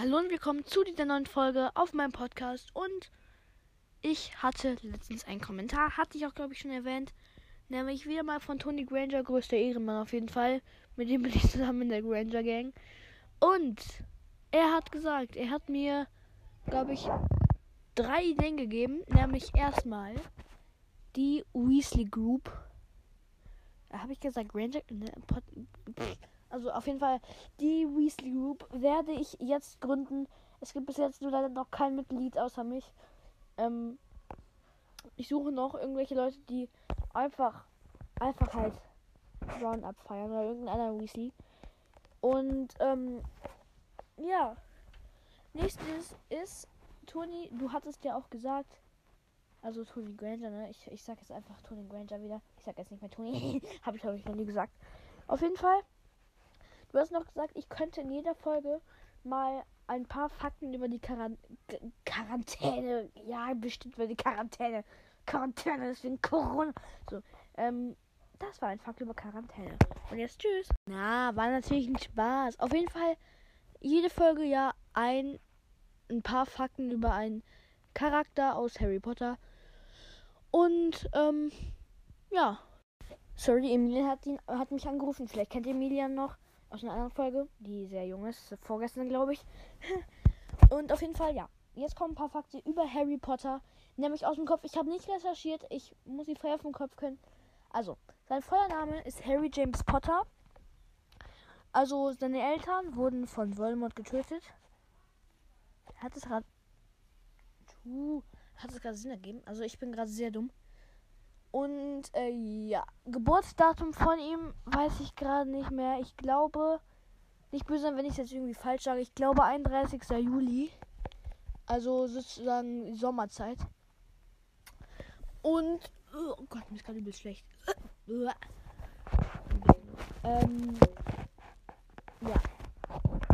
Hallo und willkommen zu dieser neuen Folge auf meinem Podcast. Und ich hatte letztens einen Kommentar, hatte ich auch, glaube ich, schon erwähnt. Nämlich wieder mal von Tony Granger, größter Ehrenmann auf jeden Fall. Mit dem bin ich zusammen in der Granger Gang. Und er hat gesagt, er hat mir, glaube ich, drei Ideen gegeben. Nämlich erstmal die Weasley Group. Habe ich gesagt, Granger? Ne, also auf jeden Fall, die Weasley Group werde ich jetzt gründen. Es gibt bis jetzt nur leider noch kein Mitglied außer mich. Ähm, ich suche noch irgendwelche Leute, die einfach, einfach halt Roundup feiern oder irgendeiner Weasley. Und ähm, ja. Nächstes ist Tony, du hattest ja auch gesagt, also Tony Granger, ne? Ich, ich sag jetzt einfach Tony Granger wieder. Ich sag jetzt nicht mehr Tony. Habe ich, glaube ich, noch nie gesagt. Auf jeden Fall Du hast noch gesagt, ich könnte in jeder Folge mal ein paar Fakten über die Quarant Quarantäne. Ja, bestimmt über die Quarantäne. Quarantäne, deswegen Corona. So, ähm, das war ein Fakt über Quarantäne. Und jetzt tschüss. Na, war natürlich ein Spaß. Auf jeden Fall jede Folge ja ein, ein paar Fakten über einen Charakter aus Harry Potter. Und, ähm, ja. Sorry, Emilian hat, ihn, hat mich angerufen. Vielleicht kennt Emilian noch aus einer anderen Folge, die sehr jung ist, vorgestern glaube ich. Und auf jeden Fall, ja. Jetzt kommen ein paar Fakten über Harry Potter, nämlich aus dem Kopf. Ich habe nicht recherchiert, ich muss die frei auf dem Kopf können. Also, sein voller Name ist Harry James Potter. Also, seine Eltern wurden von Voldemort getötet. Hat es gerade. Hat es gerade Sinn ergeben? Also, ich bin gerade sehr dumm. Und äh, ja, Geburtsdatum von ihm weiß ich gerade nicht mehr. Ich glaube, nicht böse wenn ich es jetzt irgendwie falsch sage. Ich glaube 31. Juli. Also sozusagen Sommerzeit. Und, oh Gott, mir ist gerade übel schlecht. ähm, ja.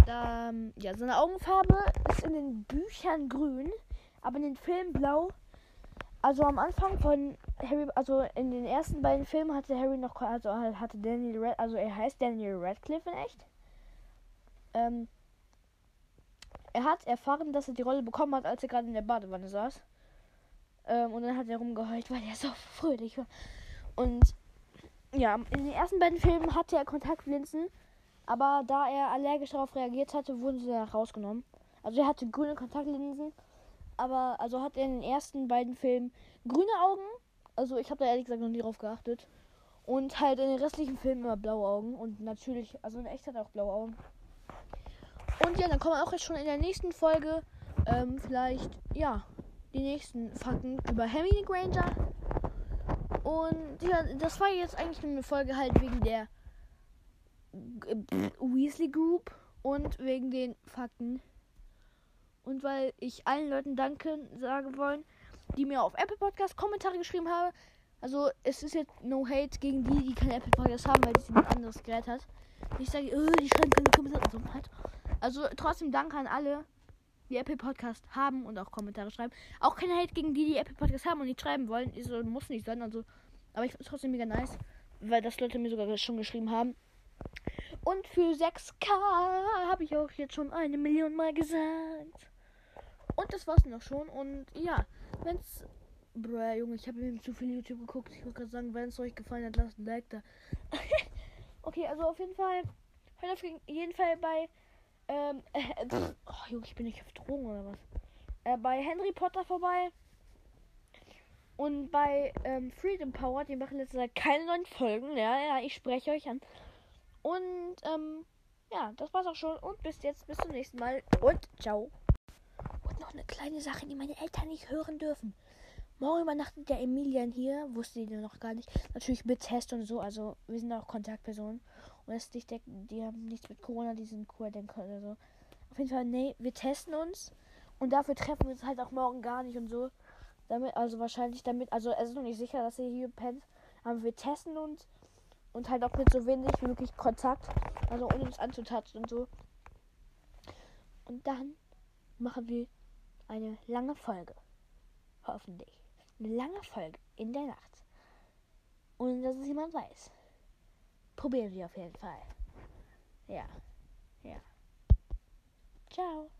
Ähm, ja, seine Augenfarbe ist in den Büchern grün, aber in den Filmen blau. Also am Anfang von Harry, also in den ersten beiden Filmen hatte Harry noch, also hatte Daniel Red, also er heißt Daniel Radcliffe in echt. Ähm, er hat erfahren, dass er die Rolle bekommen hat, als er gerade in der Badewanne saß. Ähm, und dann hat er rumgeheult, weil er so fröhlich war. Und ja, in den ersten beiden Filmen hatte er Kontaktlinsen, aber da er allergisch darauf reagiert hatte, wurden sie rausgenommen. Also er hatte grüne Kontaktlinsen aber also hat er in den ersten beiden Filmen grüne Augen. Also ich habe da ehrlich gesagt noch nie drauf geachtet. Und halt in den restlichen Filmen immer blaue Augen. Und natürlich, also in echt hat er auch blaue Augen. Und ja, dann kommen wir auch jetzt schon in der nächsten Folge ähm, vielleicht, ja, die nächsten Fakten über Hermine Granger. Und ja, das war jetzt eigentlich nur eine Folge halt wegen der Weasley Group und wegen den Fakten und weil ich allen Leuten danke sagen wollen, die mir auf Apple Podcast Kommentare geschrieben haben. Also es ist jetzt no hate gegen die, die keine Apple Podcast haben, weil sie ein anderes Gerät hat. Ich sage, oh, die schreiben keine Kommentare. So halt. Also trotzdem danke an alle, die Apple Podcast haben und auch Kommentare schreiben. Auch kein Hate gegen die, die Apple Podcast haben und nicht schreiben wollen. Ist, muss nicht sein. Also, aber ich finde es trotzdem mega nice, weil das Leute mir sogar schon geschrieben haben. Und für 6K habe ich auch jetzt schon eine Million Mal gesagt. Und das war's noch schon. Und ja, wenn's. Bruh, Junge, ich habe eben zu viel YouTube geguckt. Ich wollte gerade sagen, wenn es euch gefallen hat, lasst ein Like da. okay, also auf jeden Fall. Hört auf jeden Fall bei. Ähm, äh, pff, oh, Junge, ich bin nicht auf Drogen oder was? Äh, bei Henry Potter vorbei. Und bei ähm, Freedom Power, die machen letzte Zeit keine neuen Folgen. Ja, ja, ich spreche euch an. Und, ähm, ja, das war's auch schon. Und bis jetzt, bis zum nächsten Mal. Und ciao eine kleine Sache, die meine Eltern nicht hören dürfen. Morgen übernachtet der Emilian hier, wusste die noch gar nicht. Natürlich mit Test und so, also wir sind auch Kontaktpersonen. Und das nicht, die haben nichts mit Corona, die sind cool denken oder so. Auf jeden Fall, nee, wir testen uns. Und dafür treffen wir uns halt auch morgen gar nicht und so. Damit, also wahrscheinlich damit, also es ist noch nicht sicher, dass ihr hier pennt. Aber wir testen uns und halt auch mit so wenig wie möglich Kontakt. Also ohne uns anzutatschen und so. Und dann machen wir eine lange Folge. Hoffentlich. Eine lange Folge in der Nacht. Ohne dass es jemand weiß. Probieren wir auf jeden Fall. Ja. Ja. Ciao.